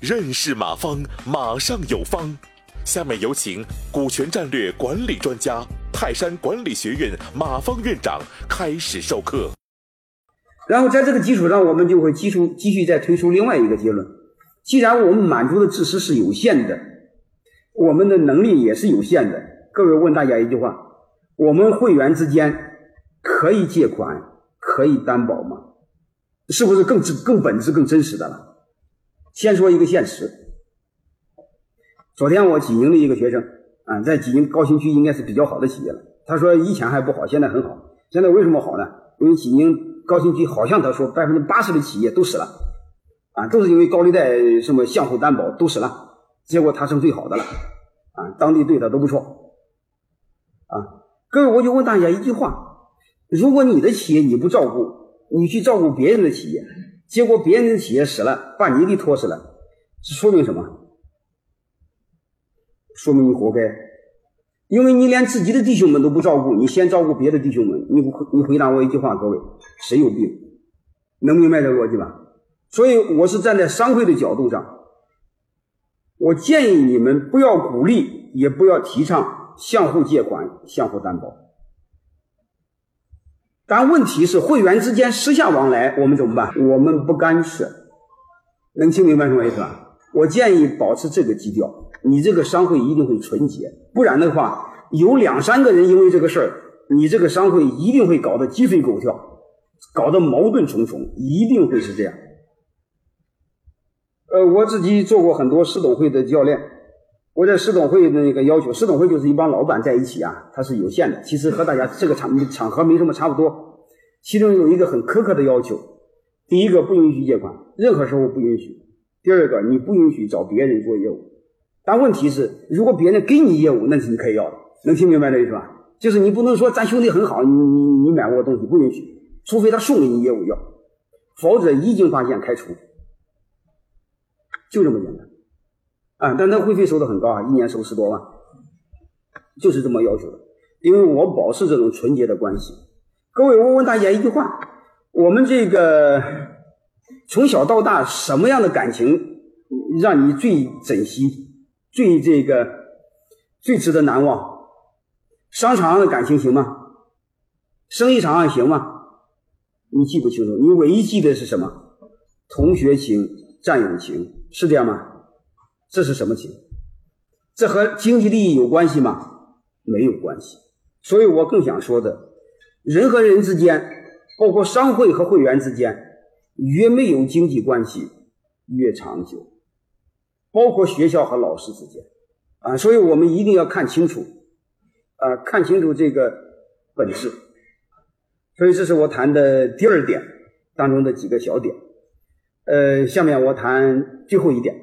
认识马方，马上有方。下面有请股权战略管理专家、泰山管理学院马方院长开始授课。然后在这个基础上，我们就会继续继续再推出另外一个结论：既然我们满足的知识是有限的，我们的能力也是有限的。各位问大家一句话：我们会员之间可以借款、可以担保吗？是不是更真更本质、更真实的了？先说一个现实。昨天我济宁的一个学生啊，在济宁高新区应该是比较好的企业了。他说以前还不好，现在很好。现在为什么好呢？因为济宁高新区好像他说百分之八十的企业都死了，啊，都是因为高利贷什么相互担保都死了。结果他剩最好的了，啊，当地对他都不错，啊，各位我就问大家一句话：如果你的企业你不照顾，你去照顾别人的企业？结果别人的企业死了，把你给拖死了，这说明什么？说明你活该，因为你连自己的弟兄们都不照顾，你先照顾别的弟兄们。你回你回答我一句话，各位，谁有病？能明白这逻辑吧？所以我是站在商会的角度上，我建议你们不要鼓励，也不要提倡相互借款、相互担保。但问题是，会员之间私下往来，我们怎么办？我们不干涉，能听明白什么意思吧？我建议保持这个基调，你这个商会一定会纯洁，不然的话，有两三个人因为这个事儿，你这个商会一定会搞得鸡飞狗跳，搞得矛盾重重，一定会是这样。呃，我自己做过很多市董会的教练。我在市董会的那个要求，市董会就是一帮老板在一起啊，它是有限的。其实和大家这个场场合没什么差不多。其中有一个很苛刻的要求：第一个，不允许借款，任何时候不允许；第二个，你不允许找别人做业务。但问题是，如果别人给你业务，那是你可以要的。能听明白这意思吧？就是你不能说咱兄弟很好，你你你买过东西不允许，除非他送给你业务要，否则一经发现开除，就这么简单。啊，但他会费收的很高啊，一年收十多万，就是这么要求的。因为我保持这种纯洁的关系。各位，我问大家一句话：我们这个从小到大，什么样的感情让你最珍惜、最这个最值得难忘？商场上的感情行吗？生意场上行吗？你记不清楚，你唯一记得是什么？同学情、战友情，是这样吗？这是什么情？这和经济利益有关系吗？没有关系。所以我更想说的，人和人之间，包括商会和会员之间，越没有经济关系越长久。包括学校和老师之间，啊，所以我们一定要看清楚，啊，看清楚这个本质。所以这是我谈的第二点当中的几个小点。呃，下面我谈最后一点。